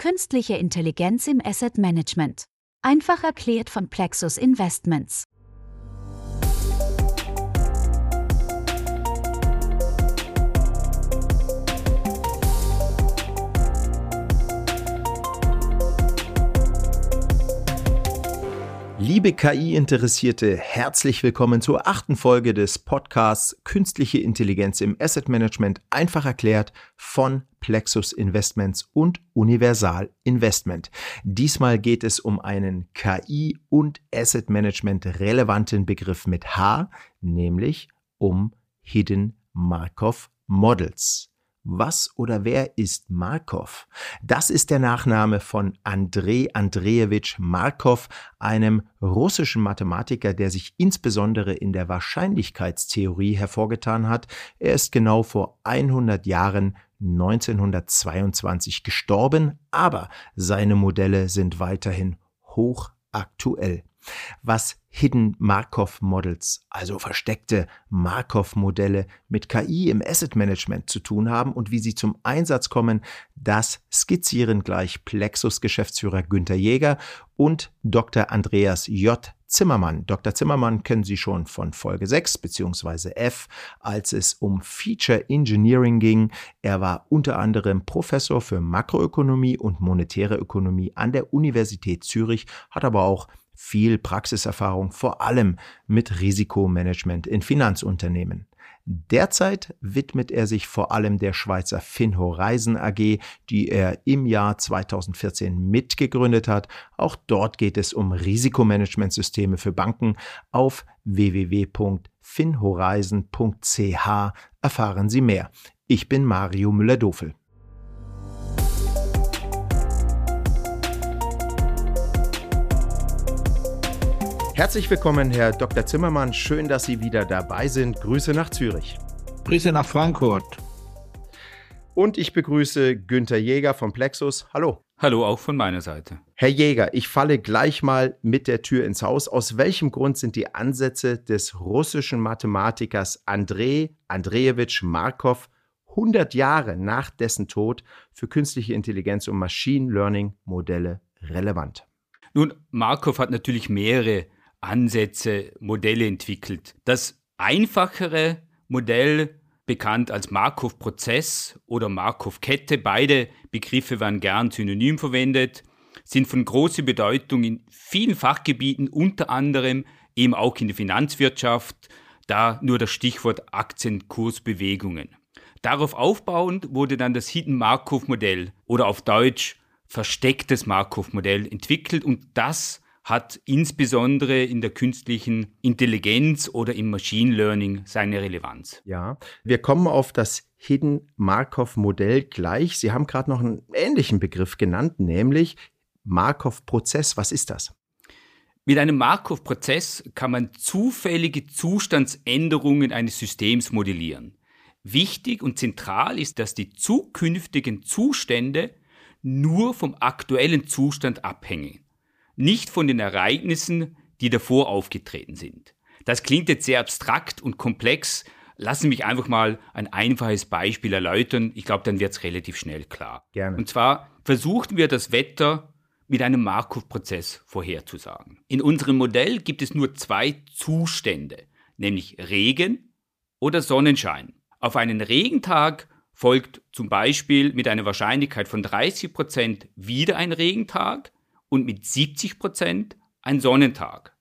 Künstliche Intelligenz im Asset Management. Einfach erklärt von Plexus Investments. Liebe KI-Interessierte, herzlich willkommen zur achten Folge des Podcasts Künstliche Intelligenz im Asset Management einfach erklärt von Plexus Investments und Universal Investment. Diesmal geht es um einen KI- und Asset Management relevanten Begriff mit H, nämlich um Hidden Markov Models. Was oder wer ist Markov? Das ist der Nachname von Andrei Andrejewitsch Markov, einem russischen Mathematiker, der sich insbesondere in der Wahrscheinlichkeitstheorie hervorgetan hat. Er ist genau vor 100 Jahren 1922 gestorben, aber seine Modelle sind weiterhin hochaktuell was Hidden Markov Models, also versteckte Markov Modelle mit KI im Asset Management zu tun haben und wie sie zum Einsatz kommen, das skizzieren gleich Plexus Geschäftsführer Günther Jäger und Dr. Andreas J. Zimmermann. Dr. Zimmermann kennen Sie schon von Folge 6 bzw. F, als es um Feature Engineering ging. Er war unter anderem Professor für Makroökonomie und monetäre Ökonomie an der Universität Zürich, hat aber auch viel Praxiserfahrung, vor allem mit Risikomanagement in Finanzunternehmen. Derzeit widmet er sich vor allem der Schweizer Finhorizon AG, die er im Jahr 2014 mitgegründet hat. Auch dort geht es um Risikomanagementsysteme für Banken. Auf www.finhorizon.ch erfahren Sie mehr. Ich bin Mario Müller-Dofel. Herzlich willkommen, Herr Dr. Zimmermann. Schön, dass Sie wieder dabei sind. Grüße nach Zürich. Grüße nach Frankfurt. Und ich begrüße Günther Jäger von Plexus. Hallo. Hallo auch von meiner Seite. Herr Jäger, ich falle gleich mal mit der Tür ins Haus. Aus welchem Grund sind die Ansätze des russischen Mathematikers Andrei Andrejewitsch Markov 100 Jahre nach dessen Tod für künstliche Intelligenz und Machine Learning Modelle relevant? Nun, Markov hat natürlich mehrere Ansätze, Modelle entwickelt. Das einfachere Modell, bekannt als Markov-Prozess oder Markov-Kette, beide Begriffe werden gern synonym verwendet, sind von großer Bedeutung in vielen Fachgebieten, unter anderem eben auch in der Finanzwirtschaft, da nur das Stichwort Aktienkursbewegungen. Darauf aufbauend wurde dann das Hidden Markov-Modell oder auf Deutsch verstecktes Markov-Modell entwickelt und das hat insbesondere in der künstlichen Intelligenz oder im Machine Learning seine Relevanz. Ja, wir kommen auf das Hidden Markov Modell gleich. Sie haben gerade noch einen ähnlichen Begriff genannt, nämlich Markov Prozess. Was ist das? Mit einem Markov-Prozess kann man zufällige Zustandsänderungen eines Systems modellieren. Wichtig und zentral ist, dass die zukünftigen Zustände nur vom aktuellen Zustand abhängen nicht von den Ereignissen, die davor aufgetreten sind. Das klingt jetzt sehr abstrakt und komplex. Lassen Sie mich einfach mal ein einfaches Beispiel erläutern. Ich glaube, dann wird es relativ schnell klar. Gerne. Und zwar versuchten wir das Wetter mit einem Markov-Prozess vorherzusagen. In unserem Modell gibt es nur zwei Zustände, nämlich Regen oder Sonnenschein. Auf einen Regentag folgt zum Beispiel mit einer Wahrscheinlichkeit von 30 Prozent wieder ein Regentag und mit 70 Prozent ein Sonnentag.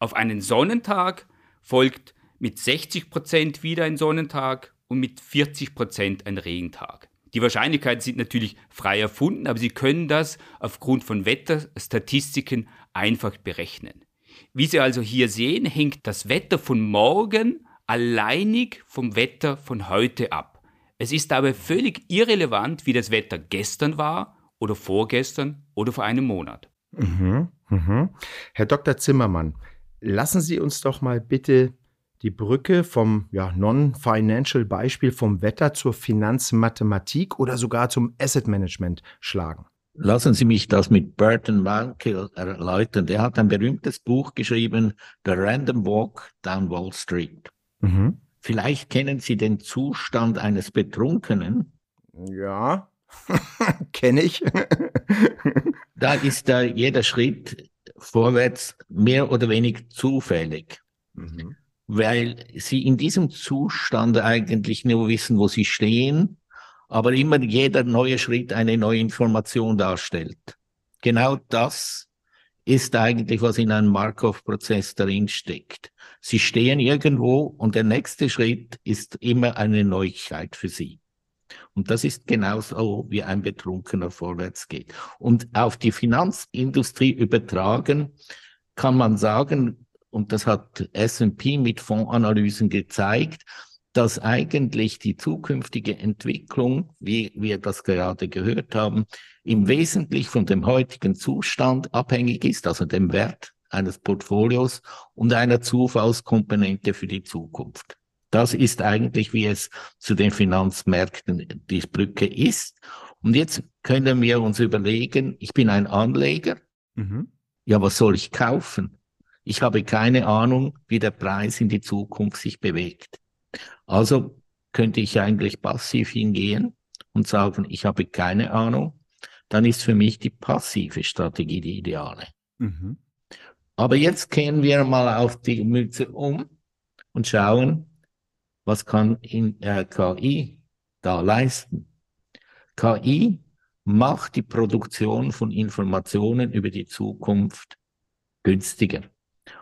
Auf einen Sonnentag folgt mit 60 Prozent wieder ein Sonnentag und mit 40 Prozent ein Regentag. Die Wahrscheinlichkeiten sind natürlich frei erfunden, aber Sie können das aufgrund von Wetterstatistiken einfach berechnen. Wie Sie also hier sehen, hängt das Wetter von morgen alleinig vom Wetter von heute ab. Es ist dabei völlig irrelevant, wie das Wetter gestern war oder vorgestern oder vor einem Monat. Mhm, mhm. Herr Dr. Zimmermann, lassen Sie uns doch mal bitte die Brücke vom ja, Non-Financial Beispiel vom Wetter zur Finanzmathematik oder sogar zum Asset Management schlagen. Lassen Sie mich das mit Burton Malkiel erläutern. Der hat ein berühmtes Buch geschrieben, The Random Walk Down Wall Street. Mhm. Vielleicht kennen Sie den Zustand eines Betrunkenen. Ja, Kenne ich. Da ist da jeder Schritt vorwärts mehr oder weniger zufällig. Mhm. Weil sie in diesem Zustand eigentlich nur wissen, wo sie stehen, aber immer jeder neue Schritt eine neue Information darstellt. Genau das ist eigentlich, was in einem Markov-Prozess darin steckt. Sie stehen irgendwo und der nächste Schritt ist immer eine Neuigkeit für sie. Und das ist genauso, wie ein Betrunkener vorwärts geht. Und auf die Finanzindustrie übertragen kann man sagen, und das hat S&P mit Fondsanalysen gezeigt, dass eigentlich die zukünftige Entwicklung, wie wir das gerade gehört haben, im Wesentlichen von dem heutigen Zustand abhängig ist, also dem Wert eines Portfolios und einer Zufallskomponente für die Zukunft. Das ist eigentlich, wie es zu den Finanzmärkten die Brücke ist. Und jetzt können wir uns überlegen, ich bin ein Anleger. Mhm. Ja, was soll ich kaufen? Ich habe keine Ahnung, wie der Preis in die Zukunft sich bewegt. Also könnte ich eigentlich passiv hingehen und sagen, ich habe keine Ahnung. Dann ist für mich die passive Strategie die ideale. Mhm. Aber jetzt kehren wir mal auf die Mütze um und schauen, was kann in, äh, KI da leisten. KI macht die Produktion von Informationen über die Zukunft günstiger.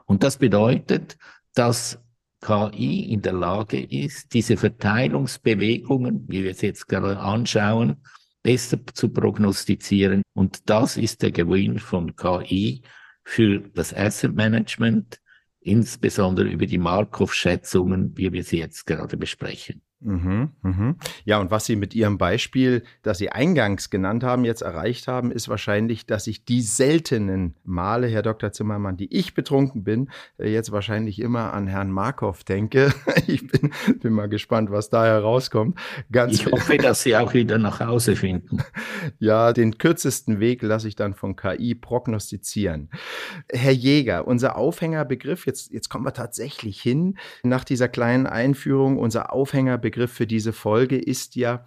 Und das bedeutet, dass KI in der Lage ist, diese Verteilungsbewegungen, wie wir es jetzt gerade anschauen, besser zu prognostizieren. Und das ist der Gewinn von KI für das Asset Management, insbesondere über die Markov-Schätzungen, wie wir sie jetzt gerade besprechen. Mhm, mhm. Ja, und was Sie mit Ihrem Beispiel, das Sie eingangs genannt haben, jetzt erreicht haben, ist wahrscheinlich, dass ich die seltenen Male, Herr Dr. Zimmermann, die ich betrunken bin, äh, jetzt wahrscheinlich immer an Herrn Markov denke. Ich bin, bin mal gespannt, was da herauskommt. Ganz ich hoffe, dass Sie auch wieder nach Hause finden. Ja, den kürzesten Weg lasse ich dann von KI prognostizieren. Herr Jäger, unser Aufhängerbegriff, jetzt, jetzt kommen wir tatsächlich hin, nach dieser kleinen Einführung, unser Aufhängerbegriff Begriff für diese Folge ist ja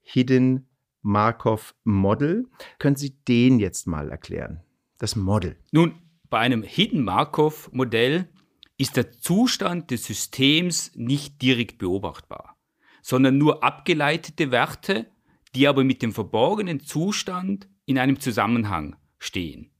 Hidden Markov Model. Können Sie den jetzt mal erklären? Das Model. Nun, bei einem Hidden Markov Modell ist der Zustand des Systems nicht direkt beobachtbar, sondern nur abgeleitete Werte, die aber mit dem verborgenen Zustand in einem Zusammenhang stehen.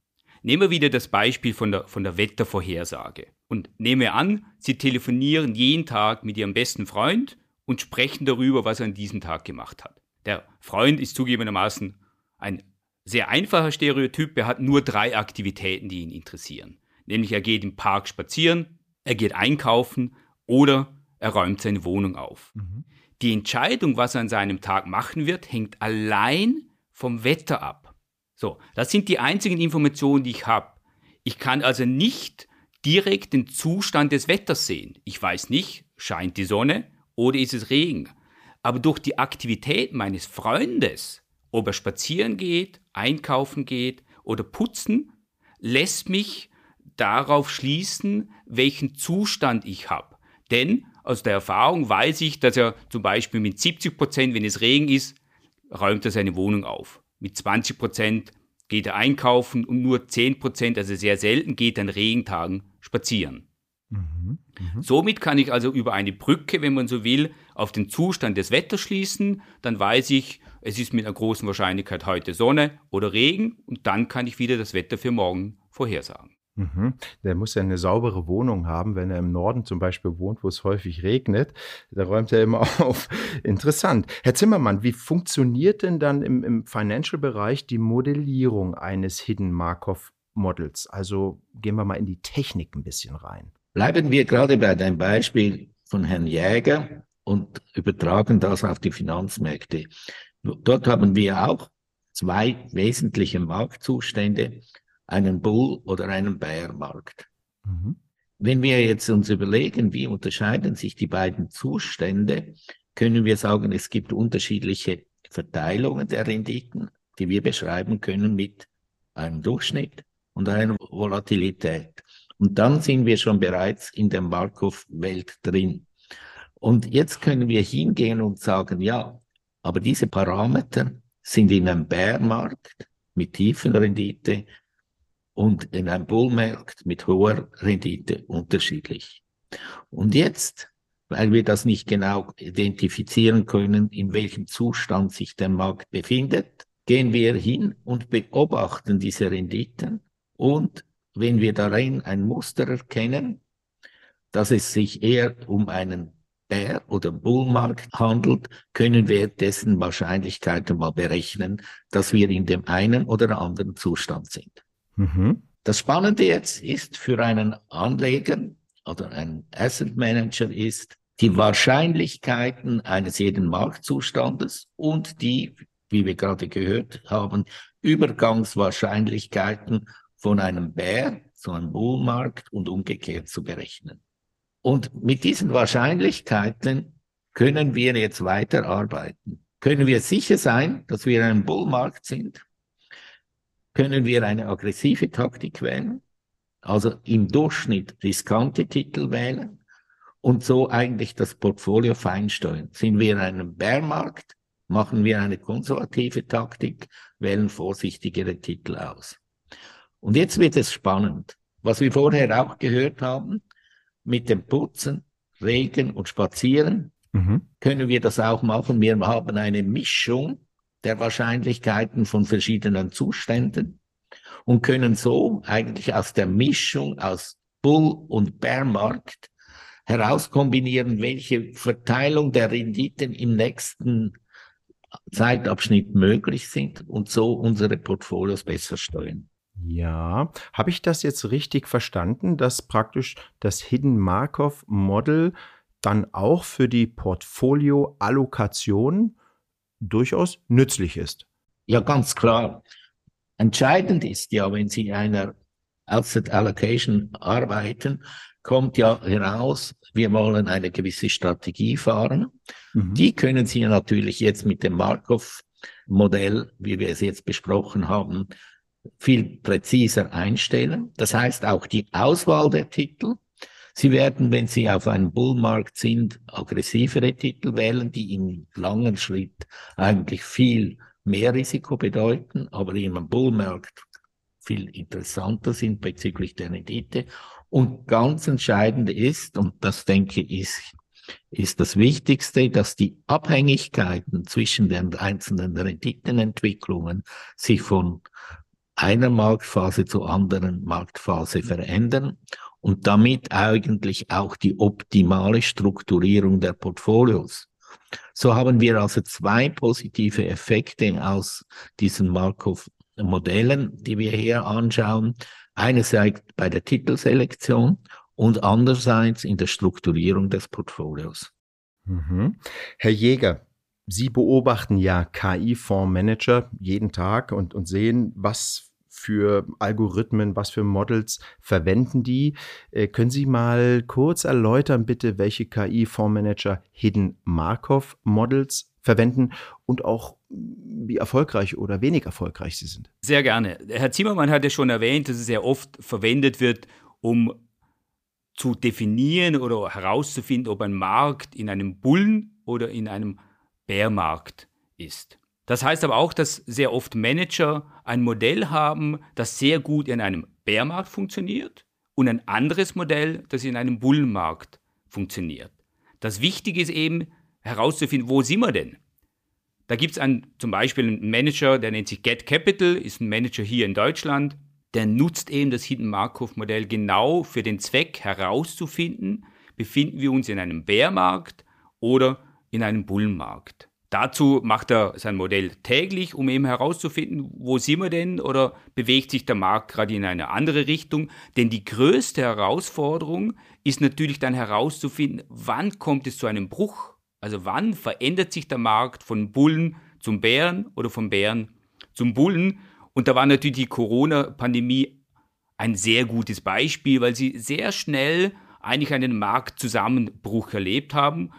Nehmen wir wieder das Beispiel von der, von der Wettervorhersage. Und nehme an, Sie telefonieren jeden Tag mit Ihrem besten Freund und sprechen darüber, was er an diesem Tag gemacht hat. Der Freund ist zugegebenermaßen ein sehr einfacher Stereotyp. Er hat nur drei Aktivitäten, die ihn interessieren. Nämlich er geht im Park spazieren, er geht einkaufen oder er räumt seine Wohnung auf. Mhm. Die Entscheidung, was er an seinem Tag machen wird, hängt allein vom Wetter ab. So, das sind die einzigen Informationen, die ich habe. Ich kann also nicht direkt den Zustand des Wetters sehen. Ich weiß nicht, scheint die Sonne, oder ist es Regen. Aber durch die Aktivität meines Freundes, ob er spazieren geht, einkaufen geht oder putzen, lässt mich darauf schließen, welchen Zustand ich habe. Denn aus der Erfahrung weiß ich, dass er zum Beispiel mit 70 Prozent, wenn es Regen ist, räumt er seine Wohnung auf. Mit 20 Prozent geht er einkaufen und nur 10 Prozent, also sehr selten, geht er an Regentagen spazieren. Mhm, mh. Somit kann ich also über eine Brücke, wenn man so will, auf den Zustand des Wetters schließen. Dann weiß ich, es ist mit einer großen Wahrscheinlichkeit heute Sonne oder Regen und dann kann ich wieder das Wetter für morgen vorhersagen. Mhm. Der muss ja eine saubere Wohnung haben, wenn er im Norden zum Beispiel wohnt, wo es häufig regnet. Da räumt er immer auf. Interessant. Herr Zimmermann, wie funktioniert denn dann im, im Financial-Bereich die Modellierung eines Hidden Markov Models? Also gehen wir mal in die Technik ein bisschen rein. Bleiben wir gerade bei dem Beispiel von Herrn Jäger und übertragen das auf die Finanzmärkte. Dort haben wir auch zwei wesentliche Marktzustände, einen Bull- oder einen Bärmarkt. Mhm. Wenn wir jetzt uns überlegen, wie unterscheiden sich die beiden Zustände, können wir sagen, es gibt unterschiedliche Verteilungen der Renditen, die wir beschreiben können mit einem Durchschnitt und einer Volatilität. Und dann sind wir schon bereits in der Markov-Welt drin. Und jetzt können wir hingehen und sagen, ja, aber diese Parameter sind in einem Bärmarkt mit tiefen Rendite und in einem Bullmarkt mit hoher Rendite unterschiedlich. Und jetzt, weil wir das nicht genau identifizieren können, in welchem Zustand sich der Markt befindet, gehen wir hin und beobachten diese Renditen und wenn wir darin ein Muster erkennen, dass es sich eher um einen Bär- oder Bullmarkt handelt, können wir dessen Wahrscheinlichkeiten mal berechnen, dass wir in dem einen oder anderen Zustand sind. Mhm. Das Spannende jetzt ist für einen Anleger oder einen Asset Manager ist, die Wahrscheinlichkeiten eines jeden Marktzustandes und die, wie wir gerade gehört haben, Übergangswahrscheinlichkeiten von einem Bär zu einem Bullmarkt und umgekehrt zu berechnen. Und mit diesen Wahrscheinlichkeiten können wir jetzt weiterarbeiten. Können wir sicher sein, dass wir in einem Bullmarkt sind? Können wir eine aggressive Taktik wählen? Also im Durchschnitt riskante Titel wählen und so eigentlich das Portfolio feinsteuern. Sind wir in einem Bärmarkt? Machen wir eine konservative Taktik, wählen vorsichtigere Titel aus. Und jetzt wird es spannend. Was wir vorher auch gehört haben, mit dem Putzen, Regen und Spazieren mhm. können wir das auch machen. Wir haben eine Mischung der Wahrscheinlichkeiten von verschiedenen Zuständen und können so eigentlich aus der Mischung aus Bull- und Bärmarkt herauskombinieren, welche Verteilung der Renditen im nächsten Zeitabschnitt möglich sind und so unsere Portfolios besser steuern. Ja, habe ich das jetzt richtig verstanden, dass praktisch das Hidden Markov Model dann auch für die Portfolio-Allokation durchaus nützlich ist? Ja, ganz klar. Entscheidend ist ja, wenn Sie in einer Asset Allocation arbeiten, kommt ja heraus, wir wollen eine gewisse Strategie fahren. Mhm. Die können Sie natürlich jetzt mit dem Markov-Modell, wie wir es jetzt besprochen haben, viel präziser einstellen. Das heißt auch die Auswahl der Titel. Sie werden, wenn Sie auf einem Bullmarkt sind, aggressivere Titel wählen, die im langen Schritt eigentlich viel mehr Risiko bedeuten, aber einem Bullmarkt viel interessanter sind bezüglich der Rendite. Und ganz entscheidend ist, und das denke ich ist das Wichtigste, dass die Abhängigkeiten zwischen den einzelnen Renditenentwicklungen sich von einer Marktphase zur anderen Marktphase verändern und damit eigentlich auch die optimale Strukturierung der Portfolios. So haben wir also zwei positive Effekte aus diesen Markov-Modellen, die wir hier anschauen. Einerseits bei der Titelselektion und andererseits in der Strukturierung des Portfolios. Mhm. Herr Jäger, Sie beobachten ja KI-Fondsmanager jeden Tag und, und sehen, was für Algorithmen, was für Models verwenden die? Äh, können Sie mal kurz erläutern, bitte, welche KI-Fondsmanager Hidden Markov Models verwenden und auch wie erfolgreich oder wenig erfolgreich sie sind? Sehr gerne. Herr Zimmermann hat ja schon erwähnt, dass es sehr oft verwendet wird, um zu definieren oder herauszufinden, ob ein Markt in einem Bullen- oder in einem Bärmarkt ist. Das heißt aber auch, dass sehr oft Manager ein Modell haben, das sehr gut in einem Bärmarkt funktioniert und ein anderes Modell, das in einem Bullenmarkt funktioniert. Das Wichtige ist eben herauszufinden, wo sind wir denn? Da gibt es zum Beispiel einen Manager, der nennt sich Get Capital, ist ein Manager hier in Deutschland, der nutzt eben das Hidden Markov Modell genau für den Zweck herauszufinden, befinden wir uns in einem Bärmarkt oder in einem Bullenmarkt. Dazu macht er sein Modell täglich, um eben herauszufinden, wo sind wir denn oder bewegt sich der Markt gerade in eine andere Richtung. Denn die größte Herausforderung ist natürlich dann herauszufinden, wann kommt es zu einem Bruch. Also wann verändert sich der Markt von Bullen zum Bären oder vom Bären zum Bullen. Und da war natürlich die Corona-Pandemie ein sehr gutes Beispiel, weil sie sehr schnell eigentlich einen Marktzusammenbruch erlebt haben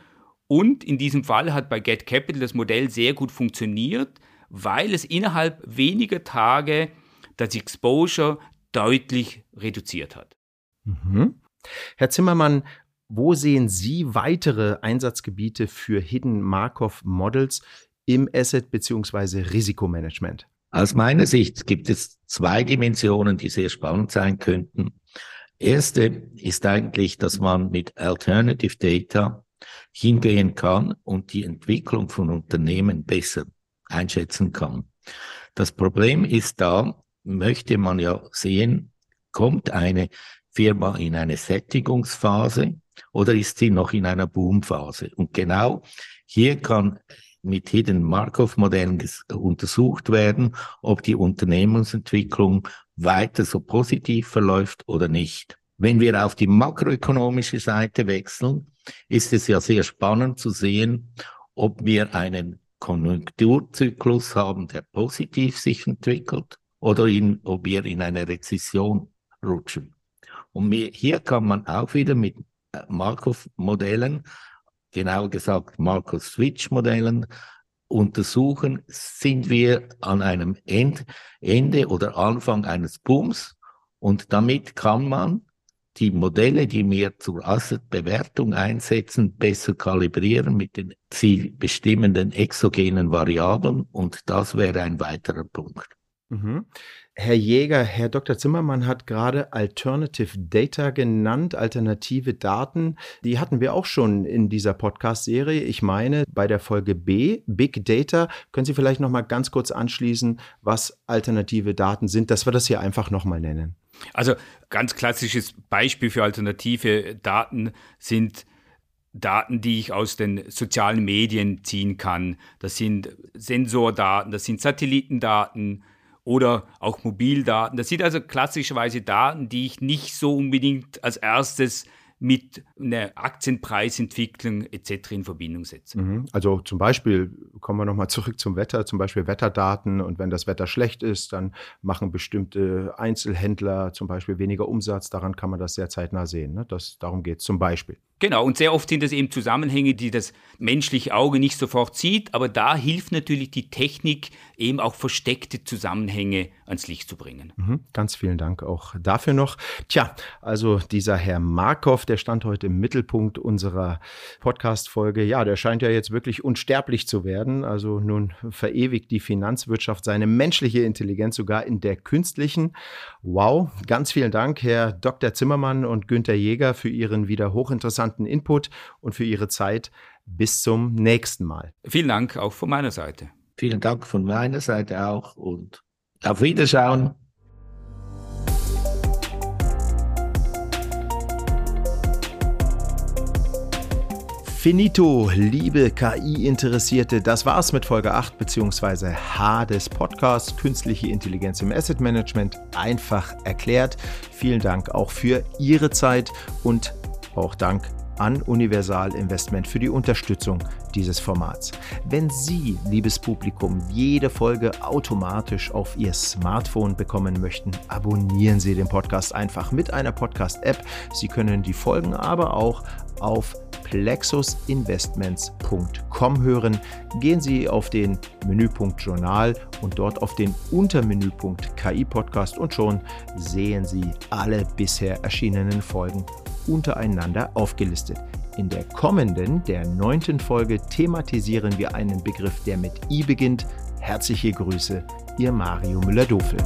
und in diesem Fall hat bei Get Capital das Modell sehr gut funktioniert, weil es innerhalb weniger Tage das Exposure deutlich reduziert hat. Mhm. Herr Zimmermann, wo sehen Sie weitere Einsatzgebiete für Hidden Markov Models im Asset- bzw. Risikomanagement? Aus meiner Sicht gibt es zwei Dimensionen, die sehr spannend sein könnten. Erste ist eigentlich, dass man mit Alternative Data hingehen kann und die Entwicklung von Unternehmen besser einschätzen kann. Das Problem ist da, möchte man ja sehen, kommt eine Firma in eine Sättigungsphase oder ist sie noch in einer Boomphase? Und genau hier kann mit Hidden Markov Modellen untersucht werden, ob die Unternehmensentwicklung weiter so positiv verläuft oder nicht. Wenn wir auf die makroökonomische Seite wechseln, ist es ja sehr spannend zu sehen, ob wir einen Konjunkturzyklus haben, der positiv sich entwickelt oder in, ob wir in eine Rezession rutschen. Und hier kann man auch wieder mit äh, Markov-Modellen, genauer gesagt Markov-Switch-Modellen, untersuchen, sind wir an einem End, Ende oder Anfang eines Booms und damit kann man die Modelle, die wir zur Assetbewertung einsetzen, besser kalibrieren mit den sie bestimmenden exogenen Variablen und das wäre ein weiterer Punkt. Mhm. Herr Jäger, Herr Dr. Zimmermann hat gerade Alternative Data genannt, alternative Daten. Die hatten wir auch schon in dieser Podcast-Serie. Ich meine, bei der Folge B, Big Data, können Sie vielleicht noch mal ganz kurz anschließen, was alternative Daten sind, dass wir das hier einfach noch mal nennen. Also ganz klassisches Beispiel für alternative Daten sind Daten, die ich aus den sozialen Medien ziehen kann. Das sind Sensordaten, das sind Satellitendaten, oder auch Mobildaten. Das sind also klassischerweise Daten, die ich nicht so unbedingt als erstes mit einer Aktienpreisentwicklung etc. in Verbindung setze. Mhm. Also zum Beispiel, kommen wir nochmal zurück zum Wetter, zum Beispiel Wetterdaten und wenn das Wetter schlecht ist, dann machen bestimmte Einzelhändler zum Beispiel weniger Umsatz, daran kann man das sehr zeitnah sehen. Ne? Das, darum geht es zum Beispiel. Genau, und sehr oft sind das eben Zusammenhänge, die das menschliche Auge nicht sofort sieht, aber da hilft natürlich die Technik, eben auch versteckte Zusammenhänge ans Licht zu bringen. Mhm, ganz vielen Dank auch dafür noch. Tja, also dieser Herr Markov, der stand heute im Mittelpunkt unserer Podcast-Folge. Ja, der scheint ja jetzt wirklich unsterblich zu werden. Also nun verewigt die Finanzwirtschaft seine menschliche Intelligenz sogar in der künstlichen. Wow, ganz vielen Dank, Herr Dr. Zimmermann und Günther Jäger, für Ihren wieder hochinteressanten Input und für Ihre Zeit. Bis zum nächsten Mal. Vielen Dank auch von meiner Seite. Vielen Dank von meiner Seite auch und auf Wiederschauen. Finito, liebe KI-Interessierte, das war's mit Folge 8 bzw. H des Podcasts Künstliche Intelligenz im Asset Management einfach erklärt. Vielen Dank auch für Ihre Zeit und auch Dank an Universal Investment für die Unterstützung dieses Formats. Wenn Sie, liebes Publikum, jede Folge automatisch auf Ihr Smartphone bekommen möchten, abonnieren Sie den Podcast einfach mit einer Podcast-App. Sie können die Folgen aber auch auf plexusinvestments.com hören. Gehen Sie auf den Menüpunkt Journal und dort auf den Untermenüpunkt KI Podcast und schon sehen Sie alle bisher erschienenen Folgen untereinander aufgelistet. In der kommenden, der neunten Folge, thematisieren wir einen Begriff, der mit I beginnt. Herzliche Grüße, Ihr Mario Müller-Dofel.